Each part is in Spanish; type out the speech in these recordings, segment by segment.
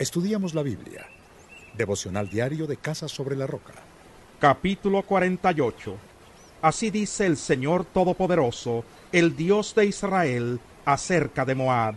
Estudiamos la Biblia. Devocional diario de Casa sobre la Roca. Capítulo 48. Así dice el Señor Todopoderoso, el Dios de Israel, acerca de Moab.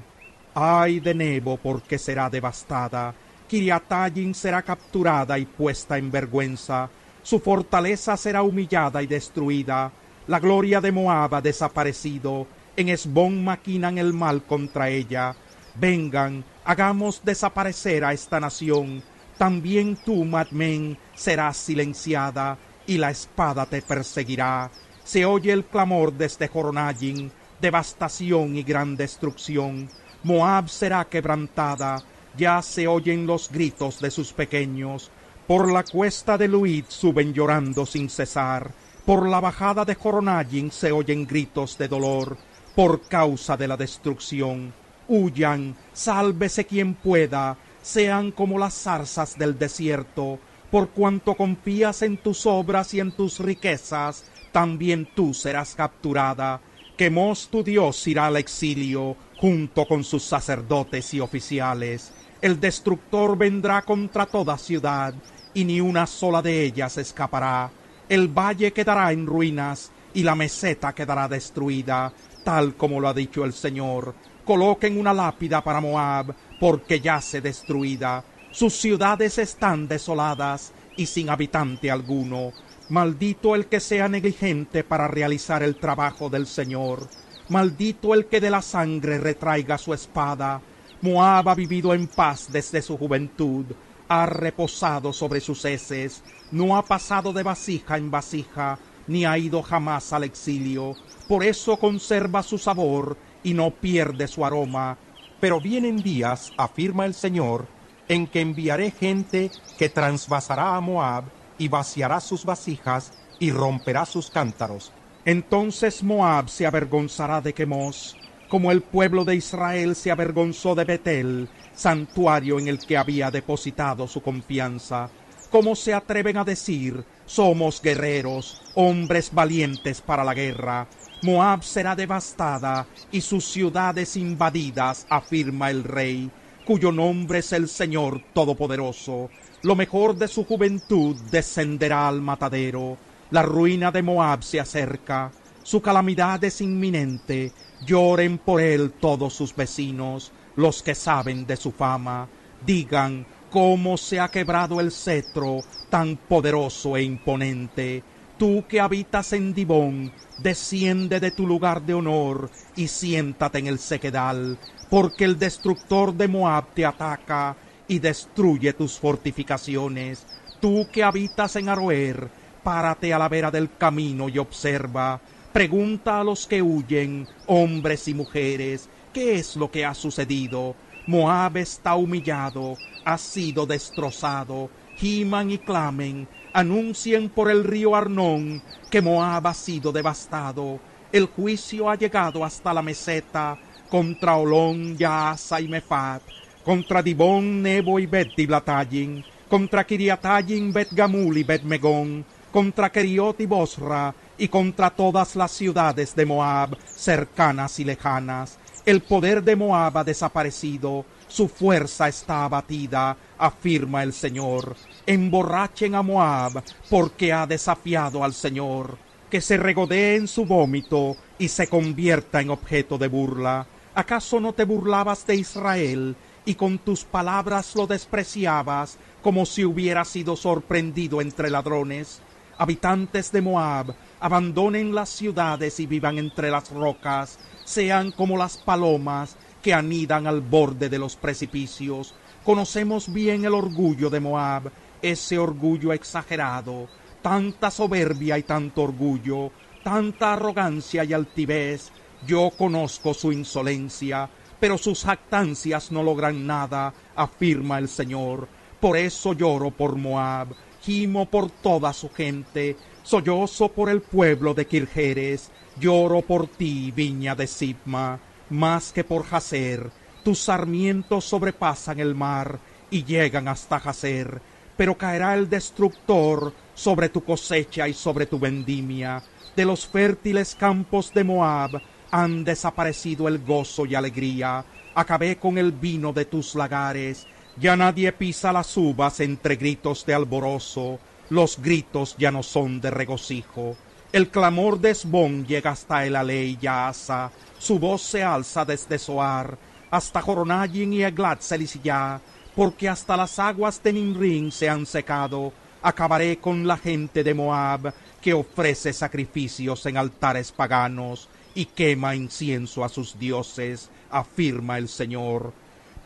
Ay de Nebo, porque será devastada. Kiriatayim será capturada y puesta en vergüenza. Su fortaleza será humillada y destruida. La gloria de Moab ha desaparecido. En Esbón maquinan el mal contra ella. Vengan, hagamos desaparecer a esta nación. También tú, Madmen, serás silenciada, y la espada te perseguirá. Se oye el clamor desde Joronayim, devastación y gran destrucción. Moab será quebrantada, ya se oyen los gritos de sus pequeños. Por la cuesta de Luid suben llorando sin cesar. Por la bajada de Joronayim se oyen gritos de dolor, por causa de la destrucción. Huyan, sálvese quien pueda, sean como las zarzas del desierto, por cuanto confías en tus obras y en tus riquezas, también tú serás capturada. Quemos tu Dios irá al exilio, junto con sus sacerdotes y oficiales. El destructor vendrá contra toda ciudad, y ni una sola de ellas escapará. El valle quedará en ruinas, y la meseta quedará destruida, tal como lo ha dicho el Señor. Coloquen una lápida para Moab, porque yace destruida. Sus ciudades están desoladas y sin habitante alguno. Maldito el que sea negligente para realizar el trabajo del Señor. Maldito el que de la sangre retraiga su espada. Moab ha vivido en paz desde su juventud, ha reposado sobre sus heces, no ha pasado de vasija en vasija, ni ha ido jamás al exilio. Por eso conserva su sabor y no pierde su aroma. Pero vienen días, afirma el Señor, en que enviaré gente que transvasará a Moab y vaciará sus vasijas y romperá sus cántaros. Entonces Moab se avergonzará de Quemos, como el pueblo de Israel se avergonzó de Betel, santuario en el que había depositado su confianza. ¿Cómo se atreven a decir, somos guerreros, hombres valientes para la guerra? Moab será devastada y sus ciudades invadidas, afirma el rey, cuyo nombre es el Señor Todopoderoso. Lo mejor de su juventud descenderá al matadero. La ruina de Moab se acerca. Su calamidad es inminente. Lloren por él todos sus vecinos, los que saben de su fama. Digan cómo se ha quebrado el cetro tan poderoso e imponente. Tú que habitas en Dibón, desciende de tu lugar de honor y siéntate en el sequedal, porque el destructor de Moab te ataca y destruye tus fortificaciones. Tú que habitas en Aroer, párate a la vera del camino y observa. Pregunta a los que huyen, hombres y mujeres, ¿qué es lo que ha sucedido? Moab está humillado, ha sido destrozado. Giman y clamen, anuncien por el río Arnón que Moab ha sido devastado. El juicio ha llegado hasta la meseta contra Olón, Yaasa y Mefat, contra Dibón, Nebo y Bet Diblatayim, contra Kiriatayim, Bet Gamul y Bet Megón, contra Keriot y Bosra, y contra todas las ciudades de Moab, cercanas y lejanas. El poder de Moab ha desaparecido, su fuerza está abatida, afirma el Señor. Emborrachen a Moab, porque ha desafiado al Señor. Que se regodee en su vómito y se convierta en objeto de burla. ¿Acaso no te burlabas de Israel y con tus palabras lo despreciabas como si hubiera sido sorprendido entre ladrones? Habitantes de Moab, abandonen las ciudades y vivan entre las rocas, sean como las palomas que anidan al borde de los precipicios. Conocemos bien el orgullo de Moab, ese orgullo exagerado, tanta soberbia y tanto orgullo, tanta arrogancia y altivez. Yo conozco su insolencia, pero sus jactancias no logran nada, afirma el Señor. Por eso lloro por Moab, gimo por toda su gente, sollozo por el pueblo de Kirjeres, lloro por ti, viña de Sibma, más que por Jaser. Tus sarmientos sobrepasan el mar y llegan hasta Jaser, pero caerá el destructor sobre tu cosecha y sobre tu vendimia. De los fértiles campos de Moab han desaparecido el gozo y alegría. Acabé con el vino de tus lagares, Ya nadie pisa las uvas entre gritos de alborozo, los gritos ya no son de regocijo. El clamor de Esbón llega hasta el aley Yaasa, su voz se alza desde Soar, hasta Joronayim y Eglat ya, porque hasta las aguas de Ninrin se han secado. Acabaré con la gente de Moab, que ofrece sacrificios en altares paganos y quema incienso a sus dioses, afirma el Señor.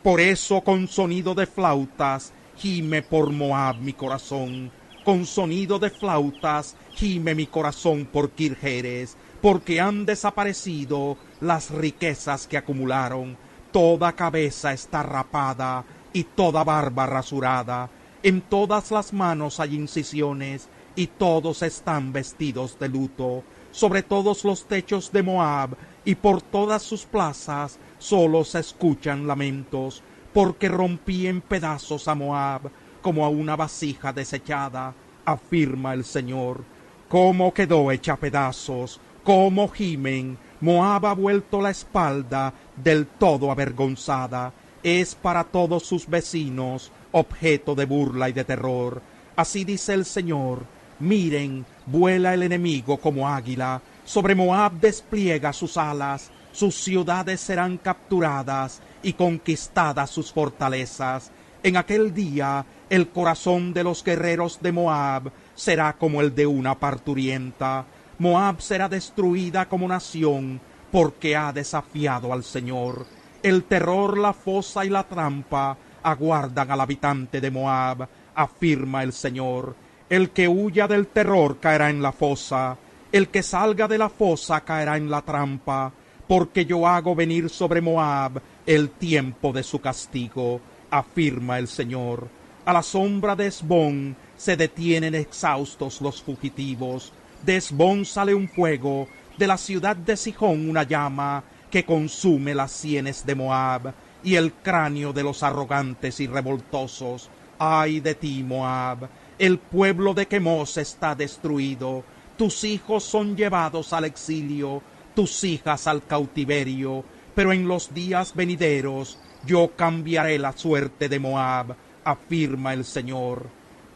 Por eso con sonido de flautas gime por Moab mi corazón, con sonido de flautas gime mi corazón por Kirjeres, porque han desaparecido las riquezas que acumularon, toda cabeza está rapada y toda barba rasurada, en todas las manos hay incisiones, y todos están vestidos de luto, sobre todos los techos de Moab, y por todas sus plazas solo se escuchan lamentos, porque rompí en pedazos a Moab, como a una vasija desechada, afirma el Señor. Cómo quedó hecha pedazos, cómo gimen, Moab ha vuelto la espalda del todo avergonzada, es para todos sus vecinos objeto de burla y de terror. Así dice el Señor, miren, vuela el enemigo como águila, sobre Moab despliega sus alas, sus ciudades serán capturadas y conquistadas sus fortalezas. En aquel día el corazón de los guerreros de Moab será como el de una parturienta. Moab será destruida como nación, porque ha desafiado al Señor. El terror, la fosa y la trampa aguardan al habitante de Moab, afirma el Señor. El que huya del terror caerá en la fosa, el que salga de la fosa caerá en la trampa, porque yo hago venir sobre Moab el tiempo de su castigo, afirma el Señor. A la sombra de Esbón se detienen exhaustos los fugitivos. De Esbón sale un fuego, de la ciudad de Sijón una llama que consume las sienes de Moab y el cráneo de los arrogantes y revoltosos. Ay de ti, Moab, el pueblo de Quemos está destruido, tus hijos son llevados al exilio, tus hijas al cautiverio, pero en los días venideros yo cambiaré la suerte de Moab, afirma el Señor.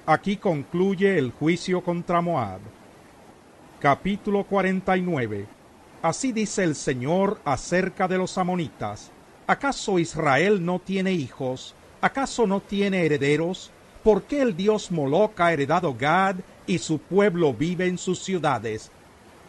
Aquí concluye el juicio contra Moab. Capítulo 49 Así dice el Señor acerca de los amonitas. ¿Acaso Israel no tiene hijos? ¿Acaso no tiene herederos? ¿Por qué el dios Moloch ha heredado Gad y su pueblo vive en sus ciudades?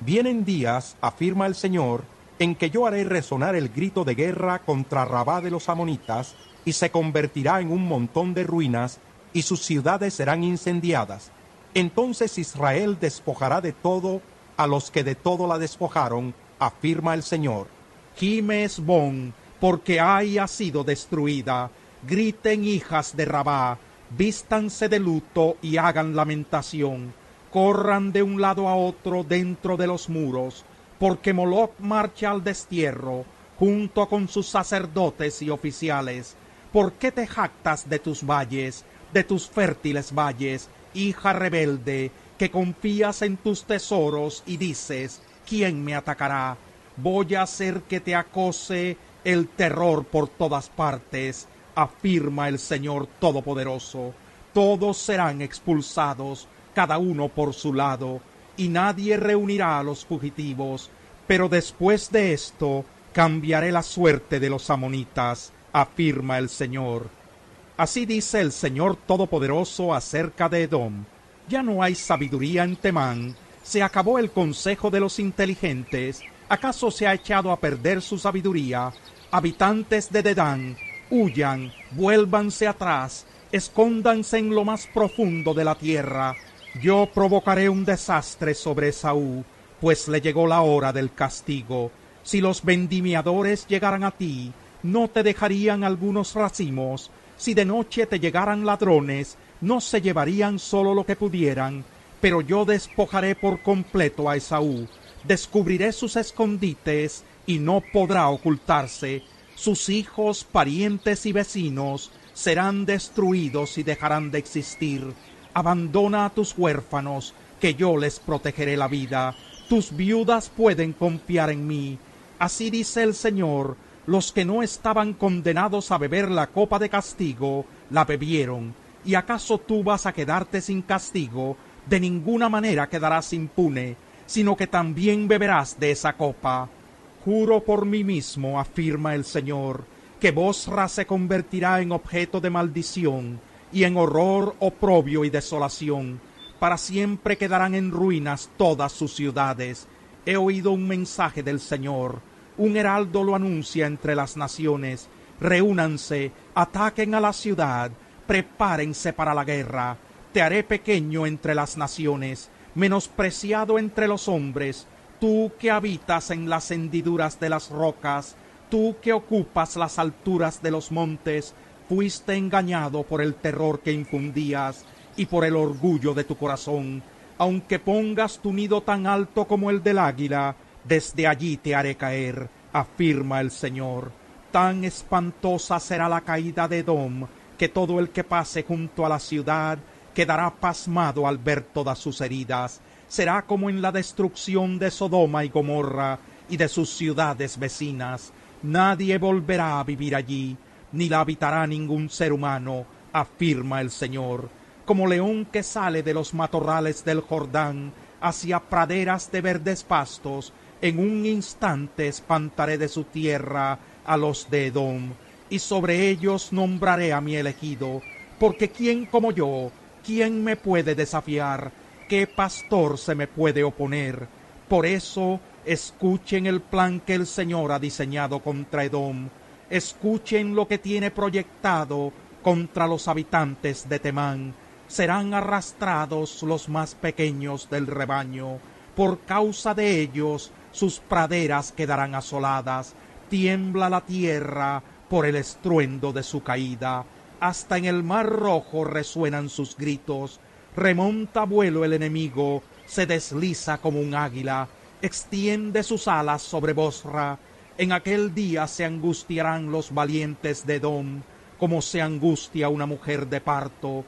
Vienen días, afirma el Señor, en que yo haré resonar el grito de guerra contra Rabá de los amonitas, y se convertirá en un montón de ruinas, y sus ciudades serán incendiadas. Entonces Israel despojará de todo a los que de todo la despojaron, afirma el Señor. Gimes Bon, porque haya sido destruida. Griten hijas de Rabá, vístanse de luto y hagan lamentación corran de un lado a otro dentro de los muros, porque Moloch marcha al destierro, junto con sus sacerdotes y oficiales. ¿Por qué te jactas de tus valles, de tus fértiles valles, hija rebelde, que confías en tus tesoros y dices, ¿quién me atacará? Voy a hacer que te acose el terror por todas partes, afirma el Señor Todopoderoso. Todos serán expulsados, cada uno por su lado, y nadie reunirá a los fugitivos. Pero después de esto cambiaré la suerte de los amonitas, afirma el Señor. Así dice el Señor Todopoderoso acerca de Edom. Ya no hay sabiduría en Temán, se acabó el consejo de los inteligentes, ¿acaso se ha echado a perder su sabiduría? Habitantes de Dedán, huyan, vuélvanse atrás, escóndanse en lo más profundo de la tierra, yo provocaré un desastre sobre Esaú, pues le llegó la hora del castigo. Si los vendimiadores llegaran a ti, no te dejarían algunos racimos. Si de noche te llegaran ladrones, no se llevarían solo lo que pudieran. Pero yo despojaré por completo a Esaú, descubriré sus escondites y no podrá ocultarse. Sus hijos, parientes y vecinos serán destruidos y dejarán de existir abandona a tus huérfanos, que yo les protegeré la vida. Tus viudas pueden confiar en mí. Así dice el Señor, Los que no estaban condenados a beber la copa de castigo, la bebieron. ¿Y acaso tú vas a quedarte sin castigo? De ninguna manera quedarás impune, sino que también beberás de esa copa. Juro por mí mismo, afirma el Señor, que Bosra se convertirá en objeto de maldición y en horror, oprobio y desolación. Para siempre quedarán en ruinas todas sus ciudades. He oído un mensaje del Señor. Un heraldo lo anuncia entre las naciones. Reúnanse, ataquen a la ciudad, prepárense para la guerra. Te haré pequeño entre las naciones, menospreciado entre los hombres, tú que habitas en las hendiduras de las rocas, tú que ocupas las alturas de los montes, fuiste engañado por el terror que infundías y por el orgullo de tu corazón. Aunque pongas tu nido tan alto como el del águila, desde allí te haré caer, afirma el Señor. Tan espantosa será la caída de Edom, que todo el que pase junto a la ciudad quedará pasmado al ver todas sus heridas. Será como en la destrucción de Sodoma y Gomorra y de sus ciudades vecinas Nadie volverá a vivir allí, ni la habitará ningún ser humano, afirma el Señor. Como león que sale de los matorrales del Jordán hacia praderas de verdes pastos, en un instante espantaré de su tierra a los de Edom, y sobre ellos nombraré a mi elegido, porque quién como yo, quién me puede desafiar, qué pastor se me puede oponer. Por eso Escuchen el plan que el Señor ha diseñado contra Edom. Escuchen lo que tiene proyectado contra los habitantes de Temán. Serán arrastrados los más pequeños del rebaño. Por causa de ellos sus praderas quedarán asoladas. Tiembla la tierra por el estruendo de su caída. Hasta en el mar rojo resuenan sus gritos. Remonta vuelo el enemigo, se desliza como un águila extiende sus alas sobre Bosra. En aquel día se angustiarán los valientes de Edom, como se angustia una mujer de parto.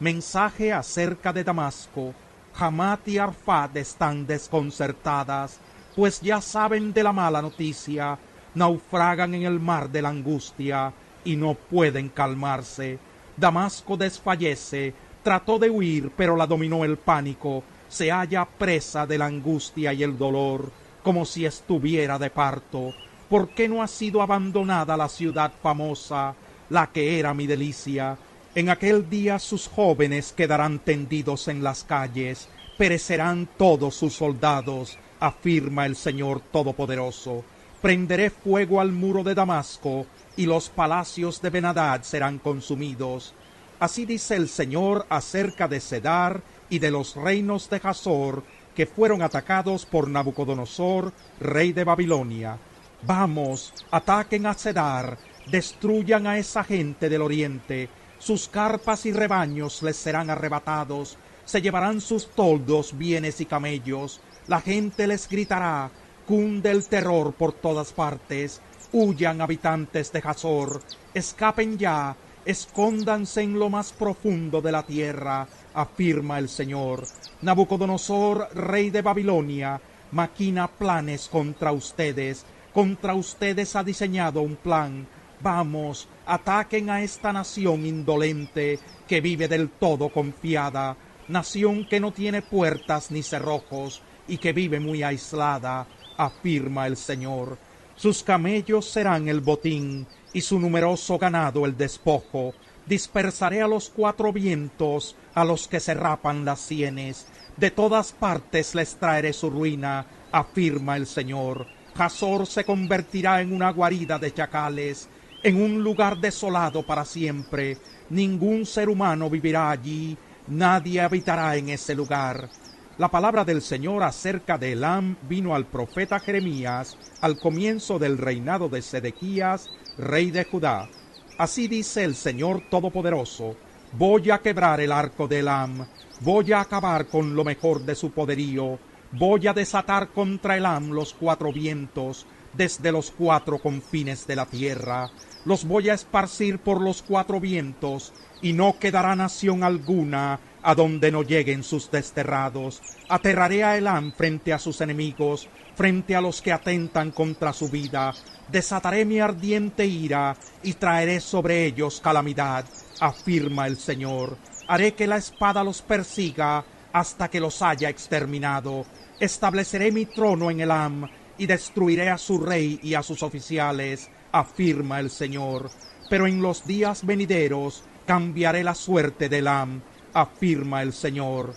Mensaje acerca de Damasco. Hamat y Arfat están desconcertadas, pues ya saben de la mala noticia, naufragan en el mar de la angustia y no pueden calmarse. Damasco desfallece, trató de huir, pero la dominó el pánico se halla presa de la angustia y el dolor, como si estuviera de parto. ¿Por qué no ha sido abandonada la ciudad famosa, la que era mi delicia? En aquel día sus jóvenes quedarán tendidos en las calles, perecerán todos sus soldados, afirma el Señor Todopoderoso. Prenderé fuego al muro de Damasco, y los palacios de Benadad serán consumidos. Así dice el Señor acerca de Cedar y de los reinos de Hazor que fueron atacados por Nabucodonosor, rey de Babilonia. Vamos, ataquen a Cedar, destruyan a esa gente del oriente, sus carpas y rebaños les serán arrebatados, se llevarán sus toldos, bienes y camellos, la gente les gritará, cunde el terror por todas partes, huyan habitantes de Hazor, escapen ya, escóndanse en lo más profundo de la tierra, afirma el Señor. Nabucodonosor, rey de Babilonia, maquina planes contra ustedes, contra ustedes ha diseñado un plan. Vamos, ataquen a esta nación indolente que vive del todo confiada, nación que no tiene puertas ni cerrojos y que vive muy aislada, afirma el Señor. Sus camellos serán el botín y su numeroso ganado el despojo. Dispersaré a los cuatro vientos, a los que se rapan las sienes. De todas partes les traeré su ruina, afirma el Señor. Hazor se convertirá en una guarida de chacales, en un lugar desolado para siempre. Ningún ser humano vivirá allí, nadie habitará en ese lugar. La palabra del Señor acerca de Elam vino al profeta Jeremías al comienzo del reinado de Sedequías, rey de Judá. Así dice el Señor Todopoderoso, voy a quebrar el arco de Elam, voy a acabar con lo mejor de su poderío, voy a desatar contra Elam los cuatro vientos, desde los cuatro confines de la tierra, los voy a esparcir por los cuatro vientos, y no quedará nación alguna a donde no lleguen sus desterrados. Aterraré a Elam frente a sus enemigos, frente a los que atentan contra su vida. desataré mi ardiente ira y traeré sobre ellos calamidad, afirma el Señor. Haré que la espada los persiga hasta que los haya exterminado. Estableceré mi trono en Elam y destruiré a su rey y a sus oficiales, afirma el Señor. Pero en los días venideros cambiaré la suerte de Elam, afirma el Señor